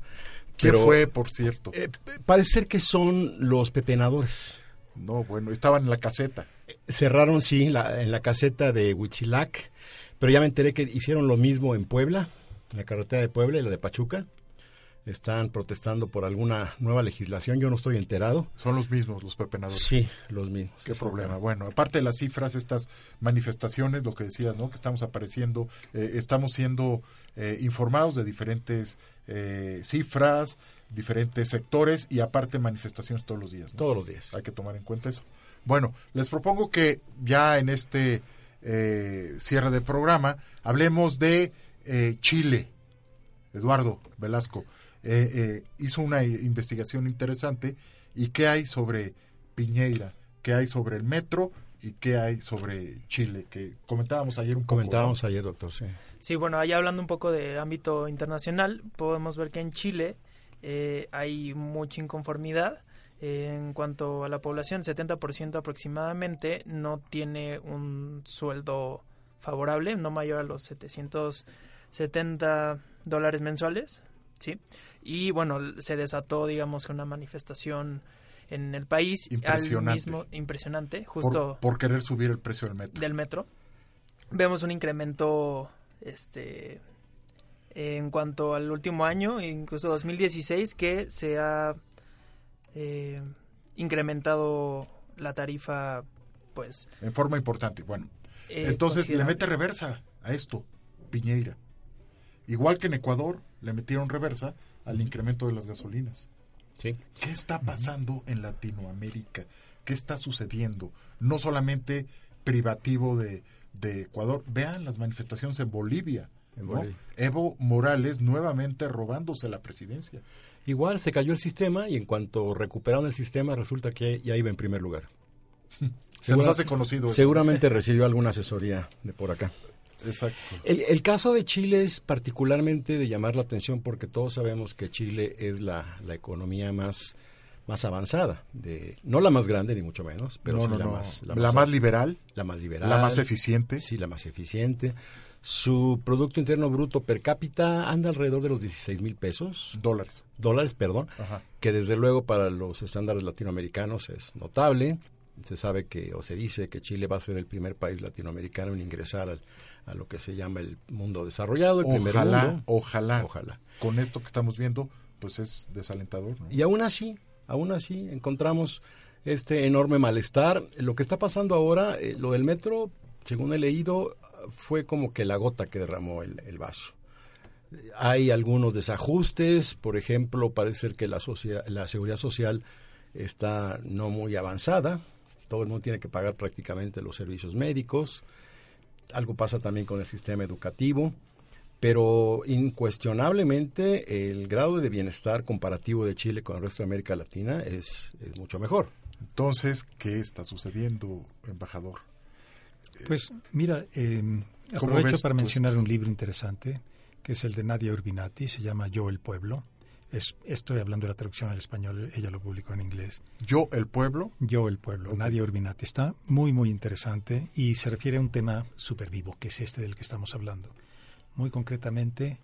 [SPEAKER 2] ¿Qué
[SPEAKER 13] pero,
[SPEAKER 2] fue, por cierto?
[SPEAKER 13] eh, parece ser que son los pepenadores.
[SPEAKER 2] No, bueno, estaban en la caseta.
[SPEAKER 13] Cerraron, sí, la- en la caseta de Huitzilac, pero ya me enteré que hicieron lo mismo en Puebla, en la carretera de Puebla y la de Pachuca. Están protestando por alguna nueva legislación, yo no estoy enterado.
[SPEAKER 2] Son los mismos, los pepenadores.
[SPEAKER 13] Sí, los mismos.
[SPEAKER 2] Qué problema. Bueno, aparte de las cifras, estas manifestaciones, lo que decías, ¿no? Que estamos apareciendo, eh, estamos siendo eh, informados de diferentes eh, cifras, diferentes sectores y aparte manifestaciones todos los días. ¿no?
[SPEAKER 13] Todos los días.
[SPEAKER 2] Hay que tomar en cuenta eso. Bueno, les propongo que ya en este eh, cierre del programa hablemos de eh, Chile. Eduardo Velasco eh, eh, hizo una investigación interesante y qué hay sobre Piñeira, qué hay sobre el metro y qué hay sobre Chile, que comentábamos ayer un poco.
[SPEAKER 13] Comentábamos ayer, doctor, sí.
[SPEAKER 3] Sí, bueno, ahí hablando un poco del ámbito internacional, podemos ver que en Chile eh, hay mucha inconformidad eh, en cuanto a la población. 70% aproximadamente no tiene un sueldo favorable, no mayor a los 770 dólares mensuales, ¿sí? Y bueno, se desató, digamos, que una manifestación en el país al
[SPEAKER 2] Impresionante.
[SPEAKER 3] mismo impresionante, justo
[SPEAKER 2] por, querer subir el precio del metro.
[SPEAKER 3] del metro. Vemos un incremento este en cuanto al último año, incluso 2016, que se ha eh, incrementado la tarifa, pues...
[SPEAKER 2] En forma importante. Bueno,
[SPEAKER 3] eh,
[SPEAKER 2] entonces le mete reversa a esto, Piñeira. Igual que en Ecuador, le metieron reversa al incremento de las gasolinas.
[SPEAKER 13] Sí.
[SPEAKER 2] ¿Qué está pasando en Latinoamérica? ¿Qué está sucediendo? No solamente privativo de, de Ecuador. Vean las manifestaciones en Bolivia.
[SPEAKER 13] En
[SPEAKER 2] ¿no?
[SPEAKER 13] Bolivia.
[SPEAKER 2] Evo Morales nuevamente robándose la presidencia.
[SPEAKER 13] Igual se cayó el sistema y en cuanto recuperaron el sistema resulta que ya iba en primer lugar.
[SPEAKER 2] Se nos hace conocido.
[SPEAKER 13] Seguramente recibió alguna asesoría de por acá.
[SPEAKER 2] Exacto.
[SPEAKER 13] El, el caso de Chile es particularmente de llamar la atención porque todos sabemos que Chile es la, la economía más, más avanzada, de, no la más grande ni mucho menos, pero
[SPEAKER 2] No,
[SPEAKER 13] sí
[SPEAKER 2] no,
[SPEAKER 13] la,
[SPEAKER 2] no.
[SPEAKER 13] Más,
[SPEAKER 2] La más liberal.
[SPEAKER 13] La más liberal.
[SPEAKER 2] La más eficiente.
[SPEAKER 13] Sí, la más eficiente. Su Producto Interno Bruto per cápita anda alrededor de los 16 mil pesos.
[SPEAKER 2] Dólares.
[SPEAKER 13] Dólares, perdón.
[SPEAKER 2] Ajá.
[SPEAKER 13] Que desde luego para los estándares latinoamericanos es notable. Se sabe que, o se dice que Chile va a ser el primer país latinoamericano en ingresar al, a lo que se llama el mundo desarrollado, el primer
[SPEAKER 2] Ojalá,
[SPEAKER 13] mundo.
[SPEAKER 2] ojalá.
[SPEAKER 13] Ojalá.
[SPEAKER 2] Con esto que estamos viendo, pues es desalentador. ¿no?
[SPEAKER 13] Y aún así, aún así encontramos este enorme malestar. Lo que está pasando ahora, eh, lo del metro, según he leído, fue como que la gota que derramó el, el vaso. Hay algunos desajustes, por ejemplo, parece ser que la, sociedad, la seguridad social está no muy avanzada, todo el mundo tiene que pagar prácticamente los servicios médicos, algo pasa también con el sistema educativo, pero incuestionablemente el grado de bienestar comparativo de Chile con el resto de América Latina es, es mucho mejor.
[SPEAKER 2] Entonces, ¿qué está sucediendo, embajador?
[SPEAKER 11] Pues mira, eh, aprovecho para mencionar un libro interesante que es el de Nadia Urbinati, se llama Yo el Pueblo. Es, estoy hablando de la traducción al español, ella lo publicó en inglés.
[SPEAKER 2] ¿Yo el Pueblo?
[SPEAKER 11] Yo el Pueblo, okay. Nadia Urbinati. Está muy, muy interesante y se refiere a un tema súper vivo, que es este del que estamos hablando. Muy concretamente,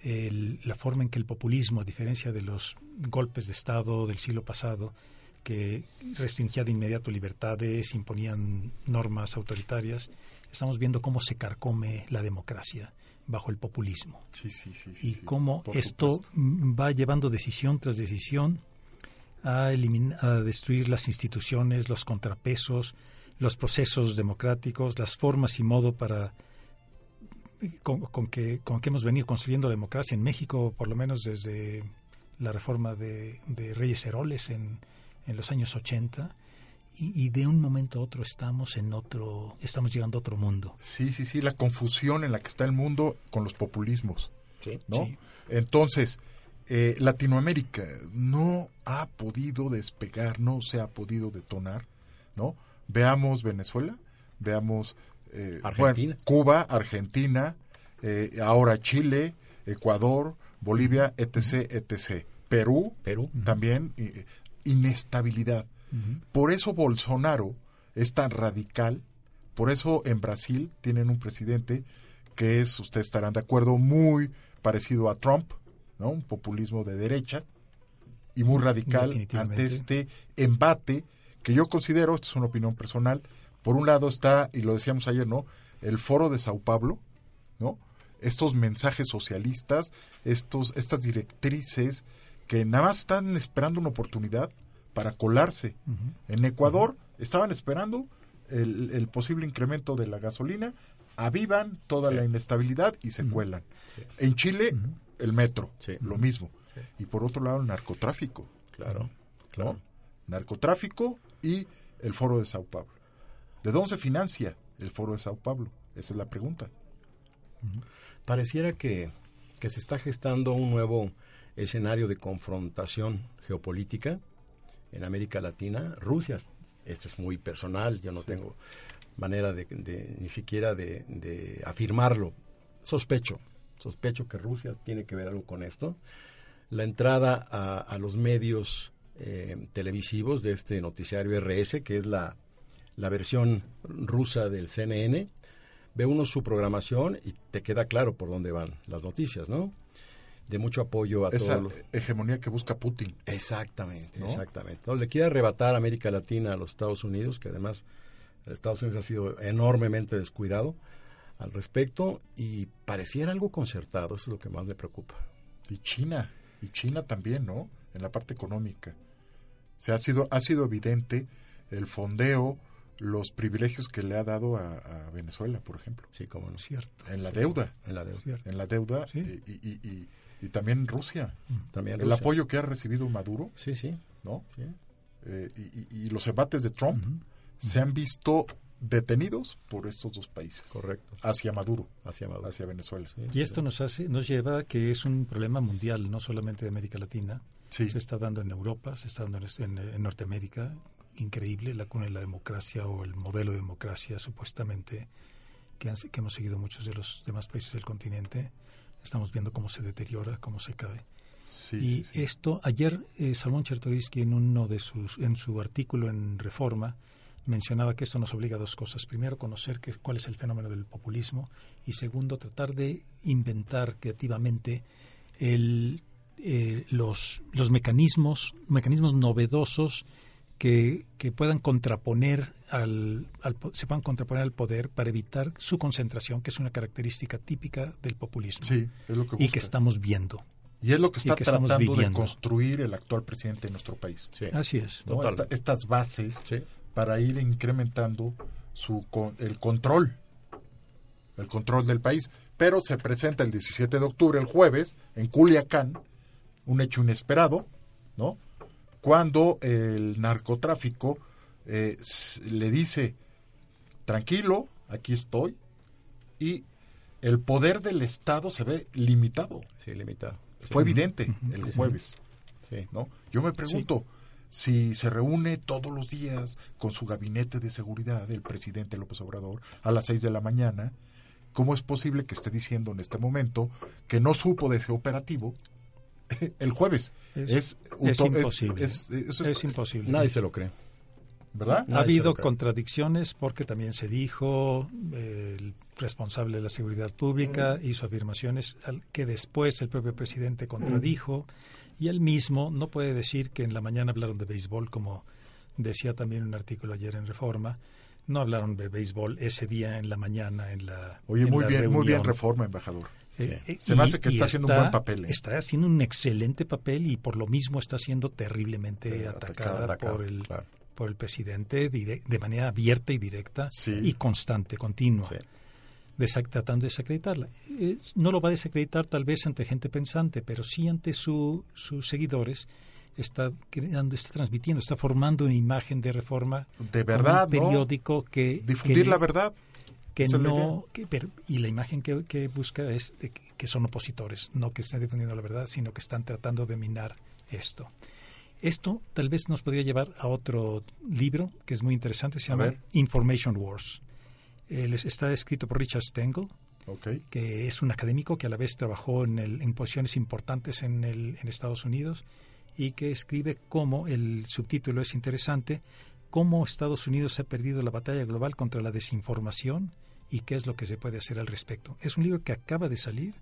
[SPEAKER 11] el, la forma en que el populismo, a diferencia de los golpes de Estado del siglo pasado, que restringía de inmediato libertades, imponían normas autoritarias, estamos viendo cómo se carcome la democracia bajo el populismo.
[SPEAKER 2] Sí, sí, sí,
[SPEAKER 11] y cómo esto supuesto. va llevando decisión tras decisión a, a destruir las instituciones, los contrapesos, los procesos democráticos, las formas y modo para con, con, que, con que hemos venido construyendo la democracia en México, por lo menos desde la reforma de, de Reyes Heroles en, en los años 80 y, y, de un momento a otro estamos en otro, estamos llegando a otro mundo.
[SPEAKER 2] Sí, sí, sí, la confusión en la que está el mundo con los populismos.
[SPEAKER 13] Sí,
[SPEAKER 2] ¿no?
[SPEAKER 13] sí.
[SPEAKER 2] Entonces, eh, Latinoamérica no ha podido despegar, no se ha podido detonar, ¿no? Veamos Venezuela, veamos eh,
[SPEAKER 13] Argentina.
[SPEAKER 2] Bueno, Cuba, Argentina, eh, ahora Chile, Ecuador, Bolivia, etc., etc. Perú,
[SPEAKER 13] Perú.
[SPEAKER 2] también, inestabilidad. Uh -huh. Por eso Bolsonaro es tan radical, por eso en Brasil tienen un presidente que es, ustedes estarán de acuerdo, muy parecido a Trump, ¿no? Un populismo de derecha y muy radical ante este embate que yo considero, esto es una opinión personal, por un lado está, y lo decíamos ayer, ¿no? El foro de Sao Paulo, ¿no? Estos mensajes socialistas, estos, estas directrices que nada más están esperando una oportunidad para colarse. Uh -huh. En Ecuador uh -huh. estaban esperando el, el, posible incremento de la gasolina, avivan toda sí. la inestabilidad y se uh -huh. cuelan. Sí. En Chile, el metro, sí. lo mismo. Y por otro lado, el narcotráfico.
[SPEAKER 13] Claro, claro.
[SPEAKER 2] ¿no? Narcotráfico y el foro de Sao Paulo. ¿De dónde se financia el foro de Sao Paulo? Esa es la pregunta.
[SPEAKER 13] Pareciera que, que se está gestando un nuevo escenario de confrontación geopolítica en América Latina. Rusia, esto es muy personal, yo no tengo manera de, de ni siquiera de, de, afirmarlo. Sospecho, sospecho que Rusia tiene que ver algo con esto. La entrada a, a los medios eh, televisivos de este noticiario RS, que es la, la versión rusa del CNN, ve uno su programación y te queda claro por dónde van las noticias, ¿no? De mucho apoyo a
[SPEAKER 2] esa
[SPEAKER 13] todos
[SPEAKER 2] hegemonía que busca Putin.
[SPEAKER 13] Exactamente, ¿no? exactamente. Entonces, le quiere arrebatar a América Latina a los Estados Unidos, que además Estados Unidos ha sido enormemente descuidado al respecto y pareciera algo concertado, eso es lo que más me preocupa.
[SPEAKER 2] Y China, y China también, ¿no? En la parte económica. O sea, ha sido, ha sido evidente el fondeo, los privilegios que le ha dado a, a Venezuela, por ejemplo.
[SPEAKER 13] Sí, como no es cierto.
[SPEAKER 2] En la deuda.
[SPEAKER 13] En la deuda.
[SPEAKER 2] En la deuda
[SPEAKER 13] sí.
[SPEAKER 2] y, y, y, y, también Rusia.
[SPEAKER 13] También
[SPEAKER 2] el
[SPEAKER 13] Rusia.
[SPEAKER 2] apoyo que ha recibido Maduro.
[SPEAKER 13] Sí, sí.
[SPEAKER 2] ¿No?
[SPEAKER 13] Sí.
[SPEAKER 2] Eh, y, los embates de Trump uh -huh. se han visto detenidos por estos dos países.
[SPEAKER 13] Correcto.
[SPEAKER 2] Hacia Maduro.
[SPEAKER 13] Hacia Maduro.
[SPEAKER 2] Hacia Venezuela.
[SPEAKER 11] Sí, y esto nos hace, nos lleva a que es un problema mundial, no solamente de América Latina.
[SPEAKER 2] Sí.
[SPEAKER 11] Se está dando en Europa, se está dando en, en Norteamérica, increíble, la cuna de la democracia o el modelo de democracia supuestamente que, han, que, hemos seguido muchos de los demás países del continente. Estamos viendo cómo se deteriora, cómo se cae.
[SPEAKER 2] Sí,
[SPEAKER 11] y
[SPEAKER 2] sí, sí.
[SPEAKER 11] esto, ayer eh, Chertorisky en uno de sus, en su artículo en Reforma, mencionaba que esto nos obliga a dos cosas. Primero, conocer que, cuál es el fenómeno del populismo y segundo, tratar de inventar creativamente el, eh, los, los mecanismos, mecanismos novedosos que, que puedan contraponer al, al, se puedan contraponer al poder para evitar su concentración, que es una característica típica del populismo
[SPEAKER 2] sí, es lo que
[SPEAKER 11] y que estamos viendo.
[SPEAKER 2] Y es lo que está
[SPEAKER 11] que
[SPEAKER 2] tratando de construir el actual presidente de nuestro país.
[SPEAKER 11] Así es.
[SPEAKER 2] ¿no? Esta- estas bases para ir incrementando su el control, el control del país. Pero se presenta el 17 de octubre, el jueves, en Culiacán, un hecho inesperado, ¿no? Cuando el narcotráfico eh, le dice, tranquilo, aquí estoy, y el poder del Estado se ve limitado.
[SPEAKER 13] Sí, limitado.
[SPEAKER 2] Fue
[SPEAKER 13] Sí.
[SPEAKER 2] evidente el jueves.
[SPEAKER 13] Sí.
[SPEAKER 2] ¿no? Yo me pregunto si se reúne todos los días con su gabinete de seguridad el presidente López Obrador a las 6 de la mañana, ¿cómo es posible que esté diciendo en este momento que no supo de ese operativo el jueves?
[SPEAKER 11] Es-
[SPEAKER 2] Es,
[SPEAKER 11] es imposible.
[SPEAKER 2] es-
[SPEAKER 11] imposible.
[SPEAKER 13] Nadie se lo cree.
[SPEAKER 2] ¿Verdad?
[SPEAKER 11] Ha habido contradicciones porque también se dijo, eh, el responsable de la seguridad pública hizo afirmaciones al- que después el propio presidente contradijo y él mismo no puede decir que en la mañana hablaron de béisbol como decía también un artículo ayer en Reforma. No hablaron de béisbol ese día en la mañana en la
[SPEAKER 2] Oye,
[SPEAKER 11] en
[SPEAKER 2] muy
[SPEAKER 11] la
[SPEAKER 2] bien, muy bien reforma, embajador.
[SPEAKER 11] Eh, eh,
[SPEAKER 2] Se me hace que está haciendo un buen papel. ¿eh?
[SPEAKER 11] Está haciendo un excelente papel y por lo mismo está siendo terriblemente atacada, por el
[SPEAKER 13] claro.
[SPEAKER 11] por el presidente de manera abierta y directa
[SPEAKER 2] Sí.
[SPEAKER 11] y constante, continua, desac- tratando de desacreditarla. Es- no lo va a desacreditar tal vez ante gente pensante, pero sí ante su- sus seguidores. Está creando, está transmitiendo, está formando una imagen de reforma.
[SPEAKER 2] De verdad,
[SPEAKER 11] un
[SPEAKER 2] ¿no?
[SPEAKER 11] periódico que
[SPEAKER 2] Difundir
[SPEAKER 11] que-
[SPEAKER 2] la verdad.
[SPEAKER 11] Que no que- pero- y la imagen que, que busca es de que, son opositores no que estén defendiendo la verdad sino que están tratando de minar esto. Esto tal vez nos podría llevar a otro libro que es muy interesante se llama. Information Wars. Él es- está escrito por Richard Stengel que es un académico que a la vez trabajó en, el- en posiciones importantes en, el, en Estados Unidos y que escribe cómo, el subtítulo es interesante, cómo Estados Unidos ha perdido la batalla global contra la desinformación y qué es lo que se puede hacer al respecto. Es un libro que acaba de salir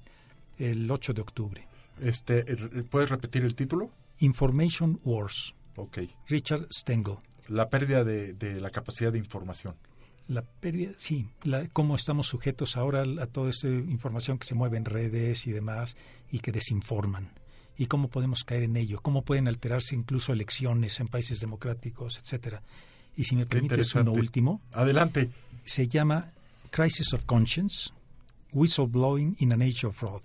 [SPEAKER 11] el 8 de octubre.
[SPEAKER 2] Este, eh, ¿Puedes repetir el título?
[SPEAKER 11] Information Wars.
[SPEAKER 2] Ok.
[SPEAKER 11] Richard Stengel.
[SPEAKER 2] La pérdida de, de la capacidad de información.
[SPEAKER 11] La pérdida, sí, la- cómo estamos sujetos ahora a toda esta información que se mueve en redes y demás y que desinforman. Y cómo podemos caer en ello, cómo pueden alterarse incluso elecciones en países democráticos, etcétera. Y si me
[SPEAKER 2] Qué
[SPEAKER 11] permites uno último.
[SPEAKER 2] Adelante.
[SPEAKER 11] Se llama Crisis of Conscience, Whistleblowing in an Age of Fraud.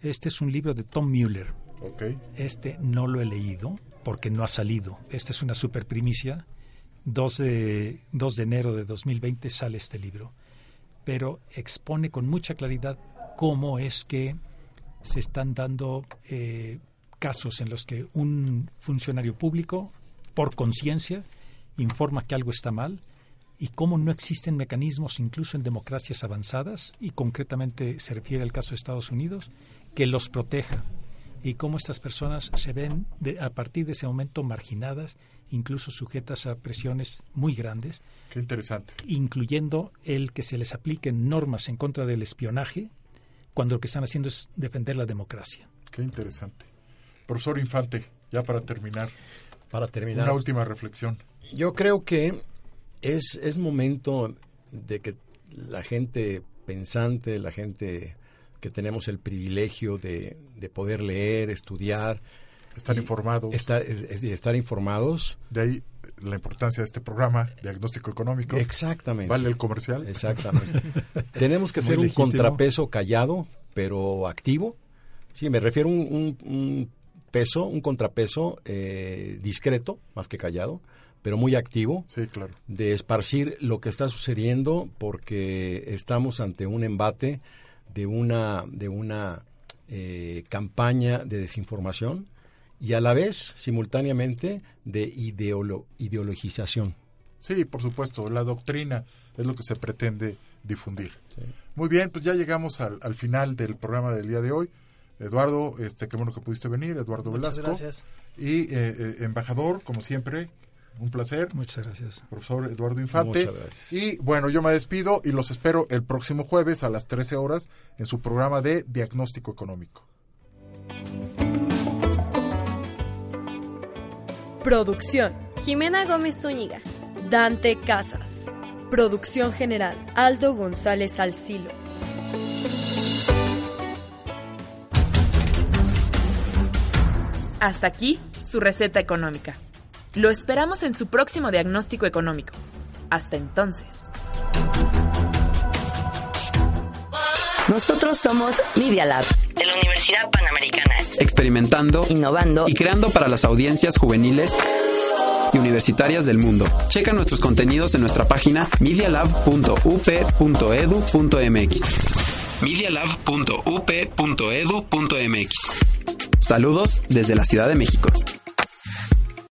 [SPEAKER 11] Este es un libro de Tom Mueller.
[SPEAKER 2] Ok.
[SPEAKER 11] Este no lo he leído porque no ha salido. Esta es una super primicia. 2 de, 2 de enero de 2020 sale este libro. Pero expone con mucha claridad cómo es que se están dando eh, casos en los que un funcionario público, por conciencia, informa que algo está mal y cómo no existen mecanismos, incluso en democracias avanzadas, y concretamente se refiere al caso de Estados Unidos, que los proteja y cómo estas personas se ven de- a partir de ese momento marginadas, incluso sujetas a presiones muy grandes,
[SPEAKER 2] Qué interesante.
[SPEAKER 11] incluyendo el que se les apliquen normas en contra del espionaje, cuando lo que están haciendo es defender la democracia.
[SPEAKER 2] Qué interesante. Profesor Infante, ya para terminar.
[SPEAKER 13] Para terminar.
[SPEAKER 2] Una última reflexión.
[SPEAKER 13] Yo creo que es, es momento de que la gente pensante, la gente que tenemos el privilegio de, de poder leer, estudiar.
[SPEAKER 2] Estar informados.
[SPEAKER 13] Estar, es- informados.
[SPEAKER 2] De ahí la importancia de este programa, diagnóstico económico.
[SPEAKER 13] Exactamente.
[SPEAKER 2] ¿Vale el comercial?
[SPEAKER 13] Exactamente. Tenemos que
[SPEAKER 2] Muy
[SPEAKER 13] ser un
[SPEAKER 2] legítimo.
[SPEAKER 13] contrapeso callado, pero activo. Sí, me refiero a un, un- un peso, un contrapeso eh, discreto, más que callado, pero muy activo.
[SPEAKER 2] Sí, claro.
[SPEAKER 13] De esparcir lo que está sucediendo porque estamos ante un embate de una, de una eh, campaña de desinformación y a la vez, simultáneamente, de ideolo- ideologización.
[SPEAKER 2] Sí, por supuesto, la doctrina es lo que se pretende difundir. Muy bien, pues ya llegamos al, al final del programa del día de hoy. Eduardo, este, qué bueno que pudiste venir, Eduardo
[SPEAKER 3] Muchas
[SPEAKER 2] Velasco.
[SPEAKER 3] gracias.
[SPEAKER 2] Y eh, eh, embajador, como siempre, un placer.
[SPEAKER 11] Muchas gracias.
[SPEAKER 2] Profesor Eduardo Infante.
[SPEAKER 13] Muchas gracias.
[SPEAKER 2] Y bueno, yo me despido y los espero el próximo jueves a las 13 horas en su programa de Diagnóstico Económico.
[SPEAKER 12] Producción.
[SPEAKER 14] Jimena Gómez Zúñiga.
[SPEAKER 12] Dante Casas. Producción general. Aldo González Alcilo.
[SPEAKER 1] Hasta aquí su receta económica. Lo esperamos en su próximo diagnóstico económico. Hasta entonces.
[SPEAKER 15] Nosotros somos Media Lab de la Universidad Panamericana.
[SPEAKER 16] Experimentando,
[SPEAKER 15] innovando
[SPEAKER 16] y creando para las audiencias juveniles y universitarias del mundo. Checa nuestros contenidos en nuestra página medialab.up.edu.mx. medialab.up.edu.mx. Saludos desde la Ciudad de México.